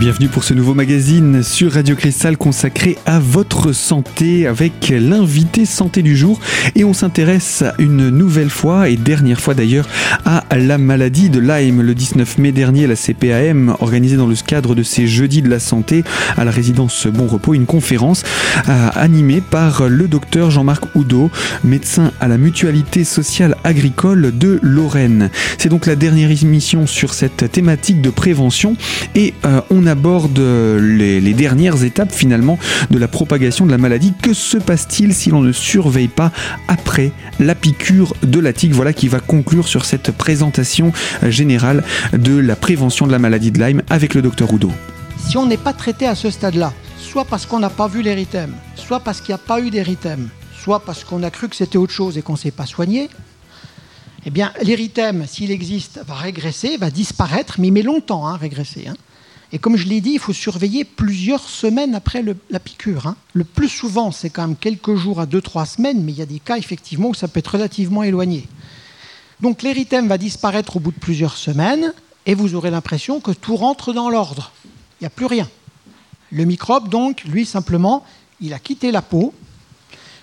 bienvenue pour ce nouveau magazine sur Radio Cristal consacré à votre santé avec l'invité santé du jour. Et on s'intéresse une nouvelle fois et dernière fois d'ailleurs à la maladie de Lyme. Le 19 mai dernier, la CPAM organisait dans le cadre de ces jeudis de la santé à la résidence Bon Repos une conférence animée par le docteur Jean-Marc Houdot, médecin à la mutualité sociale agricole de Lorraine. C'est donc la dernière émission sur cette thématique de prévention et euh, on aborde les, dernières étapes finalement de la propagation de la maladie. Que se passe-t-il si l'on ne surveille pas après la piqûre de la tique? Voilà qui va conclure sur cette présentation générale de la prévention de la maladie de Lyme avec le docteur Houdot. Si on n'est pas traité à ce stade-là, soit parce qu'on n'a pas vu l'érythème, soit parce qu'il n'y a pas eu d'érythème, soit parce qu'on a cru que c'était autre chose et qu'on ne s'est pas soigné, eh bien, l'érythème, s'il existe, va régresser, va disparaître, mais il met longtemps à régresser. Hein. Et comme je l'ai dit, il faut surveiller plusieurs semaines après la piqûre. Hein. Le plus souvent, c'est quand même quelques jours à 2-3 semaines, mais il y a des cas effectivement où ça peut être relativement éloigné. Donc l'érythème va disparaître au bout de plusieurs semaines, et vous aurez l'impression que tout rentre dans l'ordre. Il n'y a plus rien. Le microbe, donc, lui, simplement, il a quitté la peau,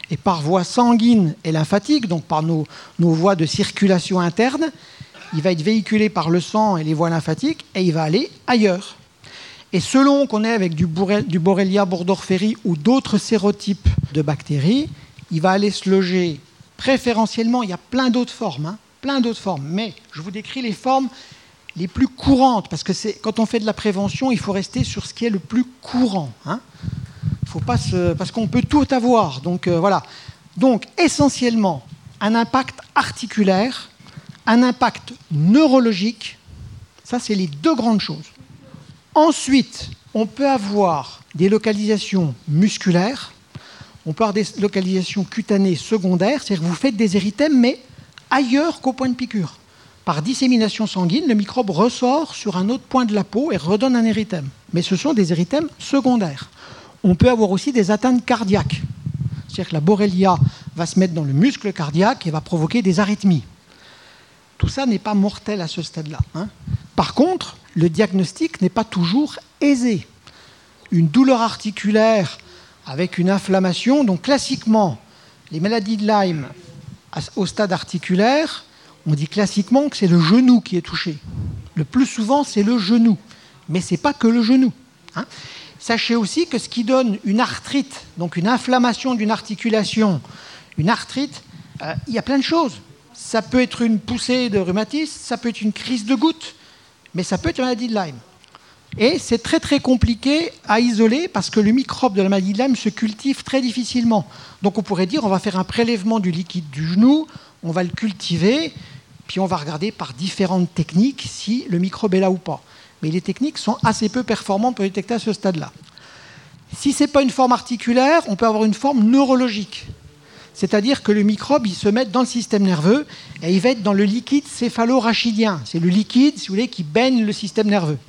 et par voie sanguine et lymphatique, donc par nos, voies de circulation interne, il va être véhiculé par le sang et les voies lymphatiques et il va aller ailleurs. Et selon qu'on est avec du, Borrelia burgdorferi ou d'autres sérotypes de bactéries, il va aller se loger préférentiellement, il y a plein d'autres formes, hein, mais je vous décris les formes les plus courantes, parce que quand on fait de la prévention, il faut rester sur ce qui est le plus courant. Hein faut parce qu'on peut tout avoir. Donc euh. Donc essentiellement un impact articulaire, un impact neurologique. Ça, c'est les deux grandes choses. Ensuite, on peut avoir des localisations musculaires, on peut avoir des localisations cutanées secondaires, c'est-à-dire que vous faites des érythèmes, mais ailleurs qu'au point de piqûre. Par dissémination sanguine, le microbe ressort sur un autre point de la peau et redonne un érythème. Mais ce sont des érythèmes secondaires on peut avoir aussi des atteintes cardiaques. C'est-à-dire que la borrelia va se mettre dans le muscle cardiaque et va provoquer des arythmies. Tout ça n'est pas mortel à ce stade-là. Hein. Par contre, le diagnostic n'est pas toujours aisé. Une douleur articulaire avec une inflammation, donc classiquement, les maladies de Lyme au stade articulaire, on dit classiquement que c'est le genou qui est touché. Le plus souvent, c'est le genou. Mais ce n'est pas que le genou. Hein. Sachez aussi que ce qui donne une arthrite, donc une inflammation d'une articulation, une arthrite, euh, il y a plein de choses. Ça peut être une poussée de rhumatisme, ça peut être une crise de goutte, mais ça peut être une maladie de Lyme. Et c'est très très compliqué à isoler parce que le microbe de la maladie de Lyme se cultive très difficilement. Donc on pourrait dire on va faire un prélèvement du liquide du genou, on va le cultiver, puis on va regarder par différentes techniques si le microbe est là ou pas mais les techniques sont assez peu performantes pour détecter à ce stade-là. Si ce n'est pas une forme articulaire, on peut avoir une forme neurologique. C'est-à-dire que le microbe, il se met dans le système nerveux et il va être dans le liquide céphalo-rachidien. C'est le liquide, si vous voulez, qui baigne le système nerveux.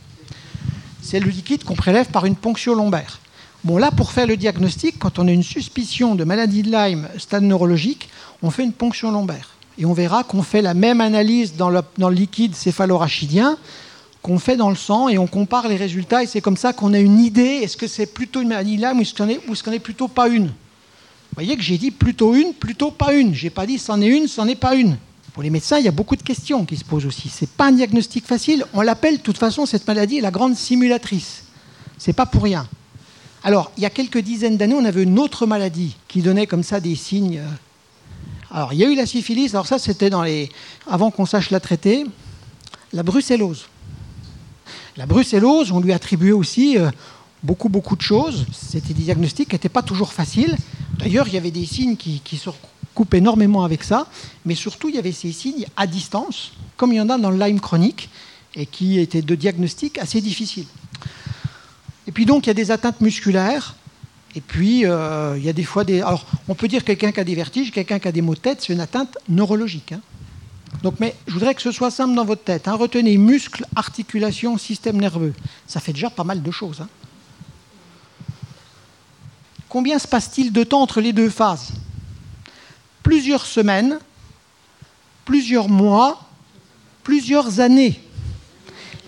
C'est le liquide qu'on prélève par une ponction lombaire. Bon, là, pour faire le diagnostic, quand on a une suspicion de maladie de Lyme, stade neurologique, on fait une ponction lombaire. Et on verra qu'on fait la même analyse dans le, dans le liquide céphalo-rachidien qu'on fait dans le sang et on compare les résultats et c'est comme ça qu'on a une idée est-ce que c'est plutôt une maladie Lyme ou est-ce qu'on est, est plutôt pas une voyez que j'ai dit plutôt une, plutôt pas une. J'ai pas dit c'en est une, c'en est pas une. Pour les médecins, il y a beaucoup de questions qui se posent aussi. C'est pas un diagnostic facile. On l'appelle de toute façon cette maladie la grande simulatrice. C'est pas pour rien. Alors, il y a quelques dizaines d'années, on avait une autre maladie qui donnait comme ça des signes. Alors, il y a eu la syphilis. Alors ça, c'était dans les avant qu'on sache la traiter. La brucellose. La brucellose, on lui attribuait aussi euh, beaucoup, beaucoup de choses. C'était des diagnostics qui n'étaient pas toujours faciles. D'ailleurs, il y avait des signes qui, se coupent énormément avec ça, mais surtout, il y avait ces signes à distance, comme il y en a dans le Lyme chronique, et qui étaient de diagnostic assez difficiles. Et puis donc, il y a des atteintes musculaires, et puis euh, il y a des fois des... Alors, on peut dire quelqu'un qui a des vertiges, quelqu'un qui a des maux de tête, c'est une atteinte neurologique. Hein. Donc, mais je voudrais que ce soit simple dans votre tête. Hein. Retenez muscles, articulations, système nerveux. Ça fait déjà pas mal de choses. Hein. Combien se passe-t-il de temps entre les deux phases? Plusieurs semaines, plusieurs mois, plusieurs années.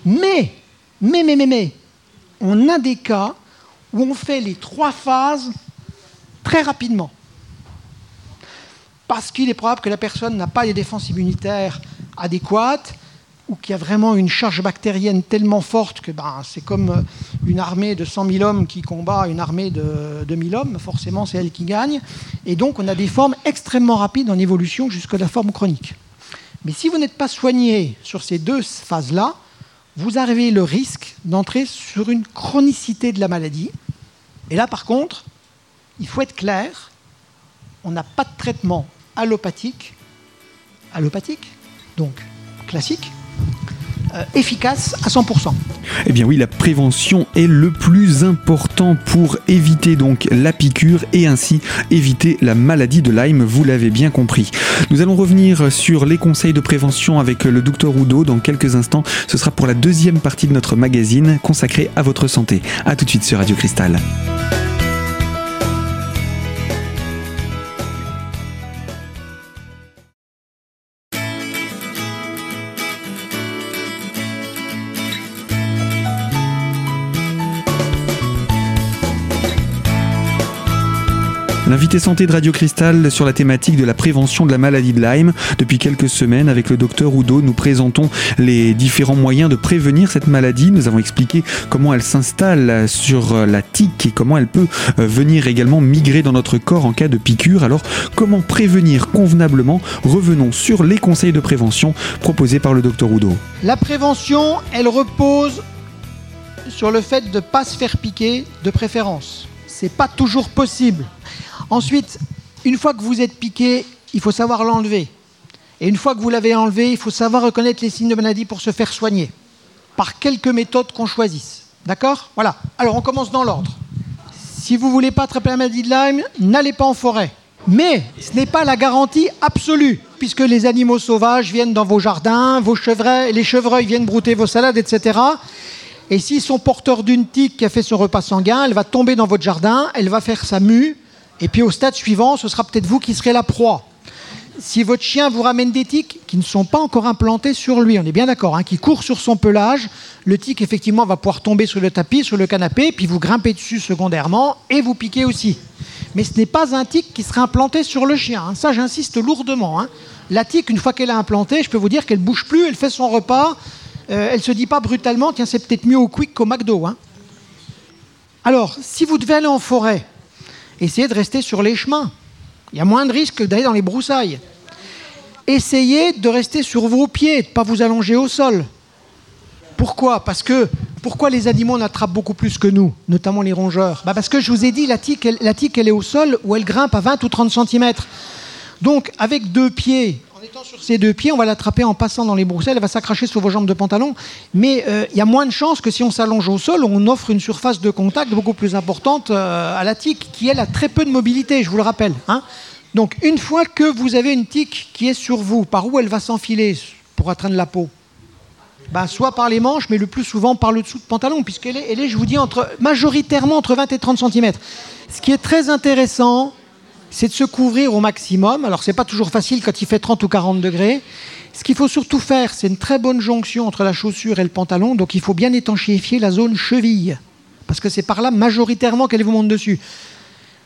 Mais, mais, mais, mais, mais, on a des cas où on fait les trois phases très rapidement. Parce qu'il est probable que la personne n'a pas les défenses immunitaires adéquates ou qu'il y a vraiment une charge bactérienne tellement forte que ben, c'est comme euh, une armée de 100 000 hommes qui combat une armée de 2000 hommes, forcément c'est elle qui gagne. Et donc on a des formes extrêmement rapides en évolution jusqu'à la forme chronique. Mais si vous n'êtes pas soigné sur ces deux phases-là, vous avez le risque d'entrer sur une chronicité de la maladie. Et là par contre, il faut être clair, on n'a pas de traitement allopathique, allopathique, donc classique, efficace à 100%. Eh bien oui, la prévention est le plus important pour éviter donc la piqûre et ainsi éviter la maladie de Lyme, vous l'avez bien compris. Nous allons revenir sur les conseils de prévention avec le docteur Oudot dans quelques instants. Ce sera pour la deuxième partie de notre magazine consacrée à votre santé. A tout de suite sur Radio Cristal. L'invité santé de Radio Cristal sur la thématique de la prévention de la maladie de Lyme. Depuis quelques semaines, avec le docteur Oudot, nous présentons les différents moyens de prévenir cette maladie. Nous avons expliqué comment elle s'installe sur la tique et comment elle peut euh, venir également migrer dans notre corps en cas de piqûre. Alors, comment prévenir convenablement? Revenons sur les conseils de prévention proposés par le docteur Oudot. La prévention, elle repose sur le fait de ne pas se faire piquer de préférence. C'est pas toujours possible. Ensuite, une fois que vous êtes piqué, il faut savoir l'enlever. Et une fois que vous l'avez enlevé, il faut savoir reconnaître les signes de maladie pour se faire soigner. Par quelques méthodes qu'on choisisse. D'accord? Voilà. Alors on commence dans l'ordre. Si vous ne voulez pas attraper la maladie de Lyme, n'allez pas en forêt. Mais ce n'est pas la garantie absolue, puisque les animaux sauvages viennent dans vos jardins, vos chevreuils, les chevreuils viennent brouter vos salades, etc. Et s'ils sont porteurs d'une tique qui a fait son repas sanguin, elle va tomber dans votre jardin, elle va faire sa mue, et puis au stade suivant, ce sera peut-être vous qui serez la proie. Si votre chien vous ramène des tiques qui ne sont pas encore implantés sur lui, on est bien d'accord, hein, qui courent sur son pelage, le tic effectivement va pouvoir tomber sur le tapis, sur le canapé, puis vous grimpez dessus secondairement et vous piquez aussi. Mais ce n'est pas un tic qui sera implanté sur le chien. Hein. Ça, j'insiste lourdement. Hein. La tique, une fois qu'elle est implantée, je peux vous dire qu'elle bouge plus, elle fait son repas, euh, elle se dit pas brutalement, tiens, c'est peut-être mieux au quick qu'au McDo. Alors, si vous devez aller en forêt, essayez de rester sur les chemins. Il y a moins de risques d'aller dans les broussailles. Essayez de rester sur vos pieds, de ne pas vous allonger au sol. Pourquoi? Parce que pourquoi les animaux en attrapent beaucoup plus que nous, notamment les rongeurs? Bah Parce que je vous ai dit, la tique, la tique, elle est au sol où elle grimpe à 20 ou 30 cm. Donc, avec deux pieds, en étant sur ses deux pieds, on va l'attraper en passant dans les broussailles, elle va s'accracher sur vos jambes de pantalon. Mais euh, il y a moins de chances que si on s'allonge au sol, on offre une surface de contact beaucoup plus importante euh, à la tique, qui elle a très peu de mobilité, je vous le rappelle. Hein. Donc une fois que vous avez une tique qui est sur vous, par où elle va s'enfiler pour atteindre la peau? Ben, soit par les manches, mais le plus souvent par le dessous de pantalon, puisqu'elle est, elle est, je vous dis, entre, majoritairement entre 20 et 30 cm. Ce qui est très intéressant, c'est de se couvrir au maximum. Alors, ce n'est pas toujours facile quand il fait 30 ou 40 degrés. Ce qu'il faut surtout faire, c'est une très bonne jonction entre la chaussure et le pantalon. Donc, il faut bien étanchéifier la zone cheville. Parce que c'est par là majoritairement qu'elle vous monte dessus.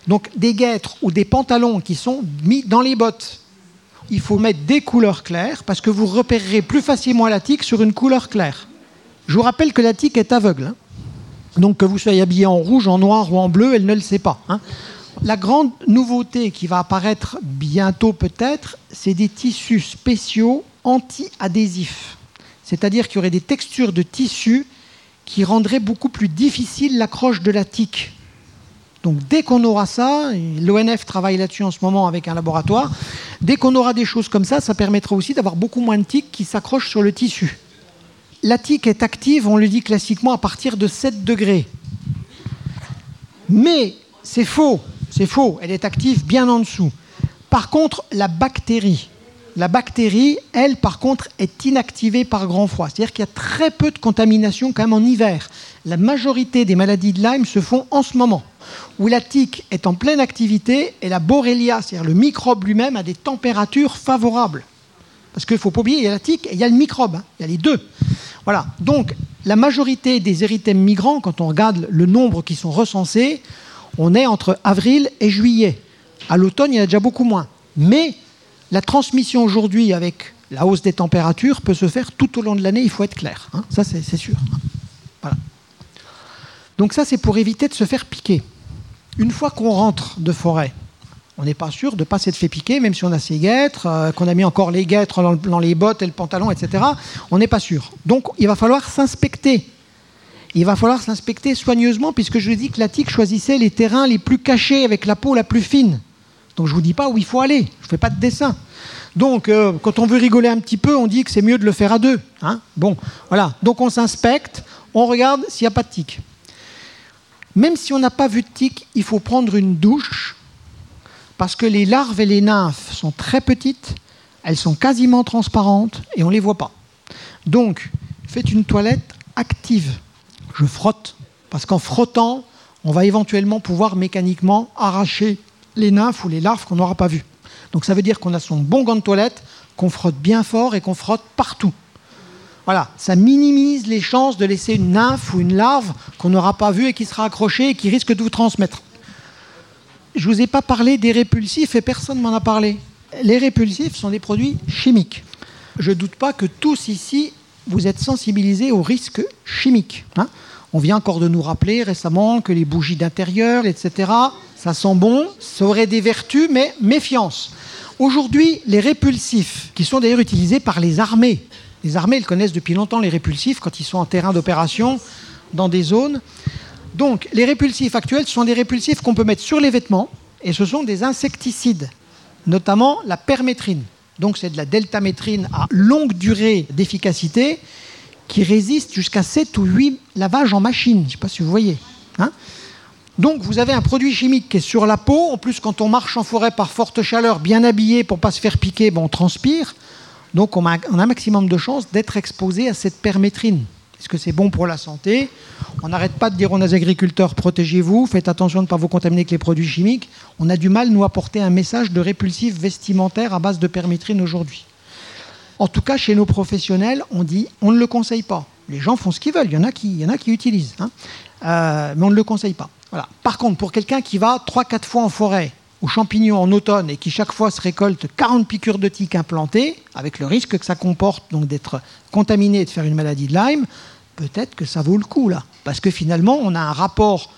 Donc, des guêtres ou des pantalons qui sont mis dans les bottes. Il faut mettre des couleurs claires parce que vous repérerez plus facilement la tique sur une couleur claire. Je vous rappelle que la tique est aveugle. Hein. Donc, que vous soyez habillé en rouge, en noir ou en bleu, elle ne le sait pas. Hein. La grande nouveauté qui va apparaître bientôt peut-être, c'est des tissus spéciaux anti-adhésifs. C'est-à-dire qu'il y aurait des textures de tissus qui rendraient beaucoup plus difficile l'accroche de la tique. Donc dès qu'on aura ça, l'ONF travaille là-dessus en ce moment avec un laboratoire, dès qu'on aura des choses comme ça, ça permettra aussi d'avoir beaucoup moins de tiques qui s'accrochent sur le tissu. La tique est active, on le dit classiquement, à partir de 7 degrés. Mais c'est faux. C'est faux, elle est active bien en dessous. Par contre, la bactérie, la bactérie, elle, par contre, est inactivée par grand froid. C'est-à-dire qu'il y a très peu de contamination quand même en hiver. La majorité des maladies de Lyme se font en ce moment, où la tique est en pleine activité et la Borrelia, c'est-à-dire le microbe lui-même, a des températures favorables. Parce qu'il ne faut pas oublier, il y a la tique et il y a le microbe, hein. il y a les deux. Voilà, donc la majorité des érythèmes migrants, quand on regarde le nombre qui sont recensés, on est entre avril et juillet. À l'automne, il y en a déjà beaucoup moins. Mais la transmission aujourd'hui avec la hausse des températures peut se faire tout au long de l'année, il faut être clair. Hein. ça, c'est sûr. Voilà. Donc ça, c'est pour éviter de se faire piquer. Une fois qu'on rentre de forêt, on n'est pas sûr de ne pas s'être fait piquer, même si on a ses guêtres, euh, qu'on a mis encore les guêtres dans, les bottes et le pantalon, etc. On n'est pas sûr. Donc il va falloir s'inspecter. Il va falloir s'inspecter soigneusement, puisque je vous dis que la tique choisissait les terrains les plus cachés, avec la peau la plus fine. Donc je ne vous dis pas où il faut aller. Je ne fais pas de dessin. Donc, euh, quand on veut rigoler un petit peu, on dit que c'est mieux de le faire à deux. Hein. bon, voilà. Donc, on s'inspecte, on regarde s'il n'y a pas de tic. Même si on n'a pas vu de tic, il faut prendre une douche parce que les larves et les nymphes sont très petites, elles sont quasiment transparentes et on ne les voit pas. Donc, faites une toilette active. Je frotte parce qu'en frottant, on va éventuellement pouvoir mécaniquement arracher les nymphes ou les larves qu'on n'aura pas vues. Donc ça veut dire qu'on a son bon gant de toilette, qu'on frotte bien fort et qu'on frotte partout. Voilà, ça minimise les chances de laisser une nymphe ou une larve qu'on n'aura pas vue et qui sera accrochée et qui risque de vous transmettre. Je ne vous ai pas parlé des répulsifs et personne ne m'en a parlé. Les répulsifs sont des produits chimiques. Je ne doute pas que tous ici, vous êtes sensibilisés aux risques chimiques. Hein. On vient encore de nous rappeler récemment que les bougies d'intérieur, etc., ça sent bon, ça aurait des vertus, mais méfiance. Aujourd'hui, les répulsifs, qui sont d'ailleurs utilisés par les armées, les armées elles connaissent depuis longtemps les répulsifs quand ils sont en terrain d'opération, dans des zones. Donc, les répulsifs actuels sont des répulsifs qu'on peut mettre sur les vêtements, et ce sont des insecticides, notamment la permétrine. Donc, c'est de la deltamétrine à longue durée d'efficacité qui résiste jusqu'à 7 ou 8 lavages en machine. Je ne sais pas si vous voyez. Hein donc vous avez un produit chimique qui est sur la peau. En plus, quand on marche en forêt par forte chaleur, bien habillé pour pas se faire piquer, bon, on transpire. Donc on a, un maximum de chances d'être exposé à cette permétrine. Est-ce que c'est bon pour la santé? On n'arrête pas de dire aux agriculteurs protégez-vous, faites attention de ne pas vous contaminer avec les produits chimiques. On a du mal, nous, à porter un message de répulsif vestimentaire à base de permétrine aujourd'hui. En tout cas, chez nos professionnels, on dit on ne le conseille pas. Les gens font ce qu'ils veulent, il y en a qui, utilisent, hein. euh, mais on ne le conseille pas. Par contre, pour quelqu'un qui va 3-4 fois en forêt, aux champignons en automne, et qui chaque fois se récolte 40 piqûres de tiques implantées, avec le risque que ça comporte donc d'être contaminé et de faire une maladie de Lyme, peut-être que ça vaut le coup là. Parce que finalement, on a un rapport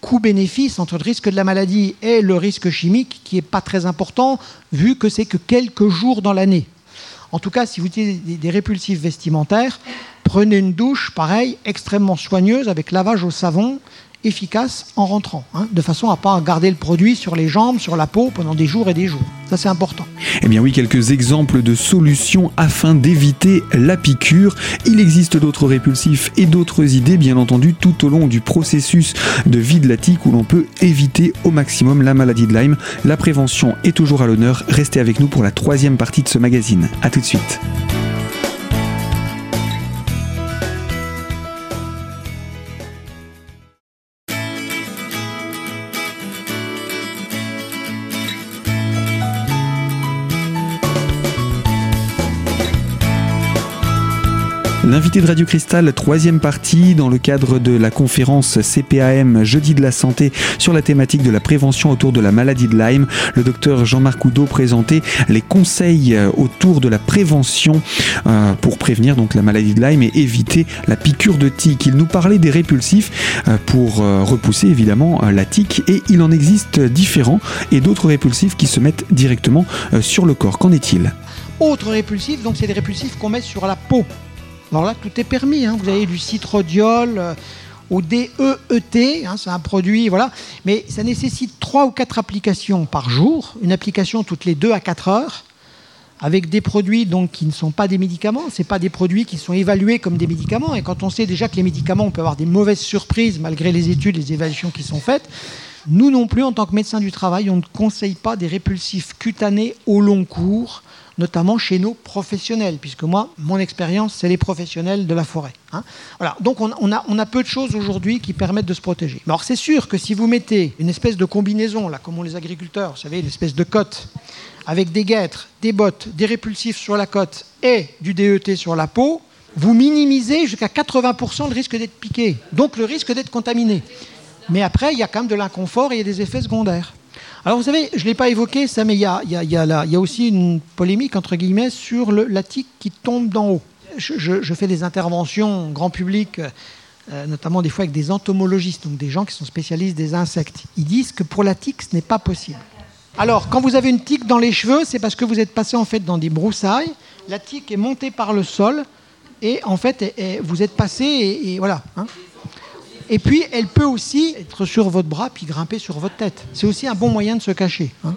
coût-bénéfice entre le risque de la maladie et le risque chimique qui n'est pas très important, vu que c'est que quelques jours dans l'année. En tout cas, si vous utilisez des répulsifs vestimentaires, prenez une douche, pareil, extrêmement soigneuse, avec lavage au savon, efficace en rentrant, hein, de façon à pas garder le produit sur les jambes, sur la peau pendant des jours et des jours. Ça c'est important. Eh bien oui, quelques exemples de solutions afin d'éviter la piqûre. Il existe d'autres répulsifs et d'autres idées, bien entendu, tout au long du processus de vie de la tique où l'on peut éviter au maximum la maladie de Lyme. La prévention est toujours à l'honneur. Restez avec nous pour la troisième partie de ce magazine. A tout de suite. L'invité de Radio Cristal, troisième partie, dans le cadre de la conférence CPAM Jeudi de la Santé sur la thématique de la prévention autour de la maladie de Lyme. Le docteur Jean-Marc Oudot présentait les conseils euh, autour de la prévention euh, pour prévenir donc la maladie de Lyme et éviter la piqûre de tique. Il nous parlait des répulsifs euh, pour repousser évidemment la tique et il en existe différents et d'autres répulsifs qui se mettent directement sur le corps. Qu'en est-il? Autre répulsif, donc c'est des répulsifs qu'on met sur la peau. Alors là, tout est permis. Hein. Vous avez du citrodiol euh, au DEET, hein, c'est un produit, voilà. Mais ça nécessite 3 ou 4 applications par jour, une application toutes les 2 à 4 heures, avec des produits donc, qui ne sont pas des médicaments. Ce pas des produits qui sont évalués comme des médicaments. Et quand on sait déjà que les médicaments, on peut avoir des mauvaises surprises malgré les études, les évaluations qui sont faites, nous non plus, en tant que médecins du travail, on ne conseille pas des répulsifs cutanés au long cours notamment chez nos professionnels, puisque moi, mon expérience, c'est les professionnels de la forêt. Hein. Donc on, a, peu de choses aujourd'hui qui permettent de se protéger. alors c'est sûr que si vous mettez une espèce de combinaison, là, comme ont les agriculteurs, vous savez, une espèce de cote, avec des guêtres, des bottes, des répulsifs sur la côte et du DET sur la peau, vous minimisez jusqu'à 80% le risque d'être piqué, donc le risque d'être contaminé. Mais après, il y a quand même de l'inconfort et il des effets secondaires. Alors vous savez, je ne l'ai pas évoqué ça, mais il y a, aussi une polémique, entre guillemets, sur le, la tique qui tombe d'en haut. Je, fais des interventions grand public, euh, notamment des fois avec des entomologistes, donc des gens qui sont spécialistes des insectes. Ils disent que pour la tique, ce n'est pas possible. Alors, quand vous avez une tique dans les cheveux, c'est parce que vous êtes passé en fait dans des broussailles. La tique est montée par le sol et en fait, vous êtes passé et, voilà. Hein. Et puis, elle peut aussi être sur votre bras puis grimper sur votre tête. C'est aussi un bon moyen de se cacher. Hein.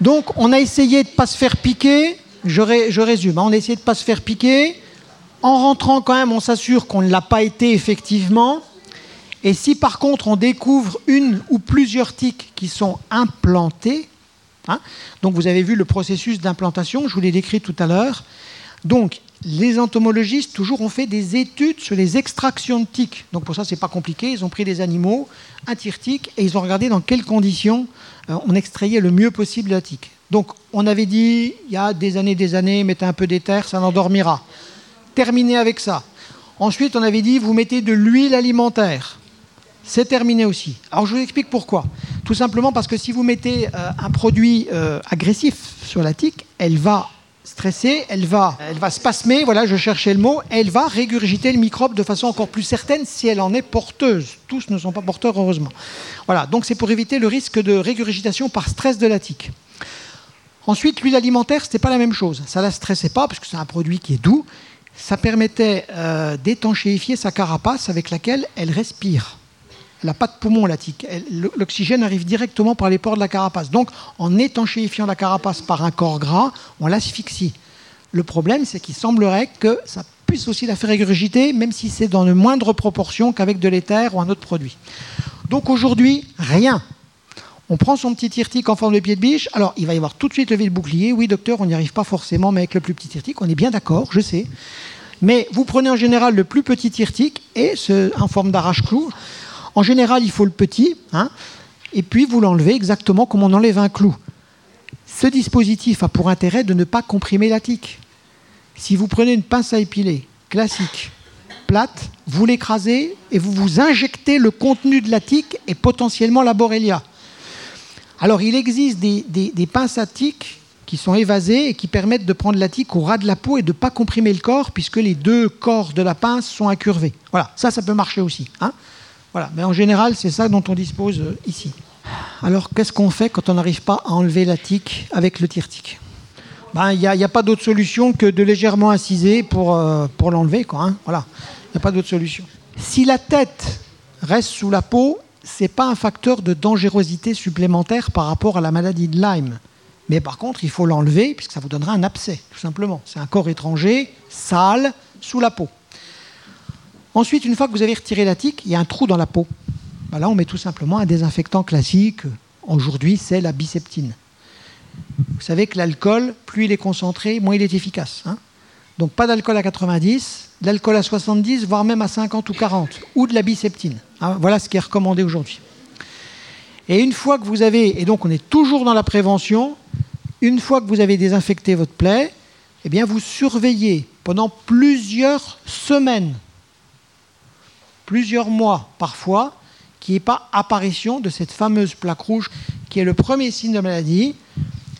Donc, on a essayé de ne pas se faire piquer. Je, résume. Hein. On a essayé de ne pas se faire piquer. En rentrant, quand même, on s'assure qu'on ne l'a pas été effectivement. Et si par contre on découvre une ou plusieurs tiques qui sont implantées, hein, donc vous avez vu le processus d'implantation, je vous l'ai décrit tout à l'heure, donc les entomologistes toujours ont fait des études sur les extractions de tiques. Donc pour ça c'est pas compliqué, ils ont pris des animaux, un tire-tique, et ils ont regardé dans quelles conditions euh, on extrayait le mieux possible la tique. Donc on avait dit il y a des années, des années, mettez un peu d'éther, ça n'endormira. Terminé avec ça. Ensuite on avait dit vous mettez de l'huile alimentaire c'est terminé aussi. Alors je vous explique pourquoi. Tout simplement parce que si vous mettez euh, un produit euh, agressif sur la tique, elle va stresser, elle va, elle va spasmer, voilà, je cherchais le mot, elle va régurgiter le microbe de façon encore plus certaine si elle en est porteuse. Tous ne sont pas porteurs, heureusement. Voilà, donc c'est pour éviter le risque de régurgitation par stress de la tique. Ensuite, l'huile alimentaire, ce n'était pas la même chose. Ça ne la stressait pas, parce que c'est un produit qui est doux. Ça permettait euh, d'étanchéifier sa carapace avec laquelle elle respire. Elle n'a pas de poumon, la tique. L'oxygène arrive directement par les pores de la carapace. Donc, en étanchéifiant la carapace par un corps gras, on l'asphyxie. Le problème, c'est qu'il semblerait que ça puisse aussi la faire régurgiter, même si c'est dans de moindres proportions qu'avec de l'éther ou un autre produit. Donc aujourd'hui, rien. On prend son petit tirtique en forme de pied de biche. Alors, il va y avoir tout de suite levé le bouclier. Oui, docteur, on n'y arrive pas forcément, mais avec le plus petit tirtique, on est bien d'accord, je sais. Mais vous prenez en général le plus petit tirtique et en forme d'arrache-clou. En général, il faut le petit, hein, et puis vous l'enlevez exactement comme on enlève un clou. Ce dispositif a pour intérêt de ne pas comprimer la tique. Si vous prenez une pince à épiler classique, plate, vous l'écrasez et vous vous injectez le contenu de la tique et potentiellement la borrelia. Alors il existe des, des pinces à tique qui sont évasées et qui permettent de prendre la tique au ras de la peau et de ne pas comprimer le corps puisque les deux corps de la pince sont incurvés. Voilà, ça, ça peut marcher aussi. Hein voilà, mais en général, c'est ça dont on dispose euh, ici. Alors, qu'est-ce qu'on fait quand on n'arrive pas à enlever la tique avec le tire-tique? Ben, Il n'y a, pas d'autre solution que de légèrement inciser pour, euh, l'enlever. Hein il n'y a pas d'autre solution. Si la tête reste sous la peau, ce n'est pas un facteur de dangerosité supplémentaire par rapport à la maladie de Lyme. Mais par contre, il faut l'enlever puisque ça vous donnera un abcès, tout simplement. C'est un corps étranger, sale, sous la peau. Ensuite, une fois que vous avez retiré la tique, il y a un trou dans la peau. Là, on met tout simplement un désinfectant classique. Aujourd'hui, c'est la biseptine. Vous savez que l'alcool, plus il est concentré, moins il est efficace. Hein. Donc pas d'alcool à 90, de l'alcool à 70, voire même à 50 ou 40, ou de la biseptine. Hein. Voilà ce qui est recommandé aujourd'hui. Et une fois que vous avez, et donc on est toujours dans la prévention, une fois que vous avez désinfecté votre plaie, eh bien vous surveillez pendant plusieurs semaines plusieurs mois parfois, qu'il n'y ait pas apparition de cette fameuse plaque rouge qui est le premier signe de maladie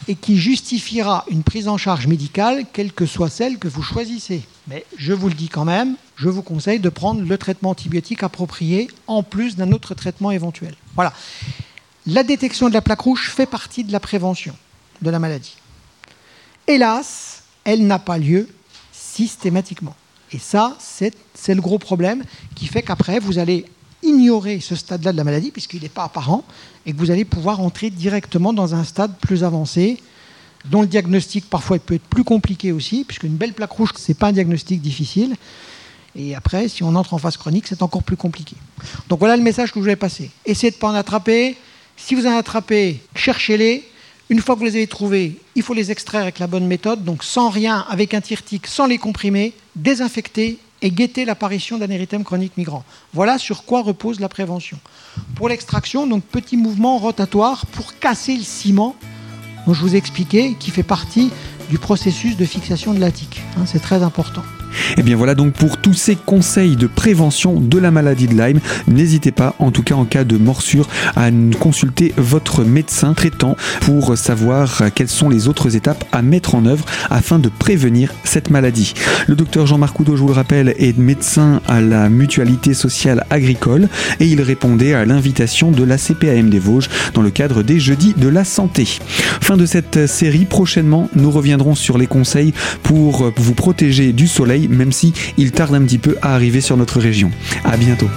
et qui justifiera une prise en charge médicale, quelle que soit celle que vous choisissez. Mais je vous le dis quand même, je vous conseille de prendre le traitement antibiotique approprié en plus d'un autre traitement éventuel. Voilà. La détection de la plaque rouge fait partie de la prévention de la maladie. Hélas, elle n'a pas lieu systématiquement. Et ça, c'est le gros problème qui fait qu'après, vous allez ignorer ce stade-là de la maladie, puisqu'il n'est pas apparent, et que vous allez pouvoir entrer directement dans un stade plus avancé, dont le diagnostic parfois peut être plus compliqué aussi, puisqu'une belle plaque rouge, ce n'est pas un diagnostic difficile. Et après, si on entre en phase chronique, c'est encore plus compliqué. Donc voilà le message que je voulais passer. Essayez de ne pas en attraper. Si vous en attrapez, cherchez-les. Une fois que vous les avez trouvés, il faut les extraire avec la bonne méthode, donc sans rien, avec un tirtique, sans les comprimer, désinfecter et guetter l'apparition d'un érythème chronique migrant. Voilà sur quoi repose la prévention. Pour l'extraction, donc petit mouvement rotatoire pour casser le ciment dont je vous ai expliqué, qui fait partie du processus de fixation de la tique. Hein, c'est très important. Et eh bien voilà donc pour tous ces conseils de prévention de la maladie de Lyme. N'hésitez pas, en tout cas en cas de morsure, à consulter votre médecin traitant pour savoir quelles sont les autres étapes à mettre en œuvre afin de prévenir cette maladie. Le docteur Jean-Marc Oudot, je vous le rappelle, est médecin à la mutualité sociale agricole et il répondait à l'invitation de la CPAM des Vosges dans le cadre des Jeudis de la Santé. Fin de cette série, prochainement nous reviendrons sur les conseils pour vous protéger du même si il tarde un petit peu à arriver sur notre région. À bientôt.